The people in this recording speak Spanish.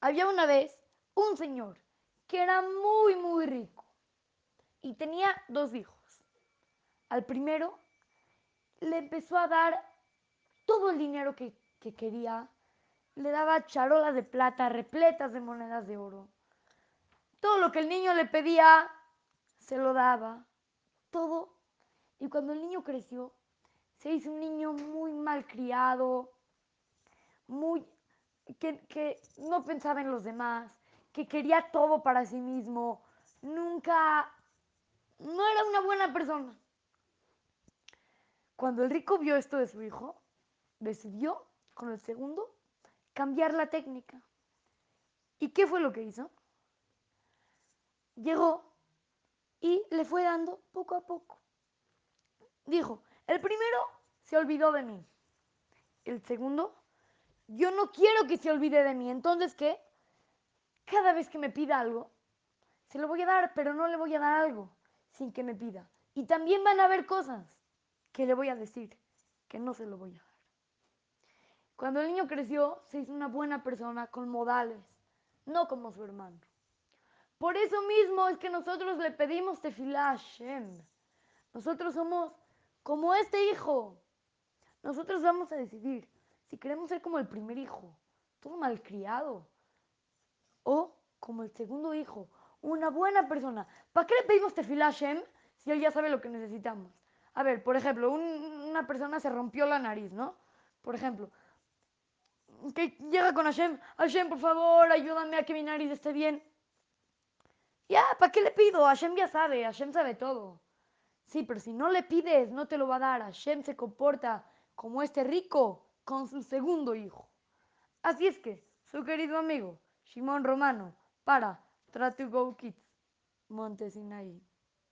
Había una vez un señor que era muy, muy rico y tenía dos hijos. Al primero le empezó a dar todo el dinero que, que quería. Le daba charolas de plata repletas de monedas de oro. Todo lo que el niño le pedía, se lo daba. Todo. Y cuando el niño creció, se hizo un niño muy mal criado, muy que, no pensaba en los demás, que quería todo para sí mismo, nunca, no era una buena persona. Cuando el rico vio esto de su hijo, decidió, con el segundo, cambiar la técnica. ¿Y qué fue lo que hizo? Llegó y le fue dando poco a poco. Dijo, el primero se olvidó de mí. El segundo, yo no quiero que se olvide de mí. Entonces, ¿qué? Cada vez que me pida algo, se lo voy a dar, pero no le voy a dar algo sin que me pida. Y también van a haber cosas que le voy a decir que no se lo voy a dar. Cuando el niño creció, se hizo una buena persona con modales, no como su hermano. Por eso mismo es que nosotros le pedimos tefilá a. Nosotros somos como este hijo. Nosotros vamos a decidir si queremos ser como el primer hijo, todo malcriado, o como el segundo hijo, una buena persona. ¿Para qué le pedimos tefilá a Hashem si él ya sabe lo que necesitamos? A ver, por ejemplo, una persona se rompió la nariz, ¿no? Por ejemplo, que llega con Hashem, Hashem, por favor, ayúdame a que mi nariz esté bien. Ya, ¿para qué le pido? Hashem ya sabe, Hashem sabe todo. Sí, pero si no le pides, no te lo va a dar. Hashem se comporta como este rico con su segundo hijo. Así es que, su querido amigo, Shimon Romano, para Try to Go Kids, Montesinaí.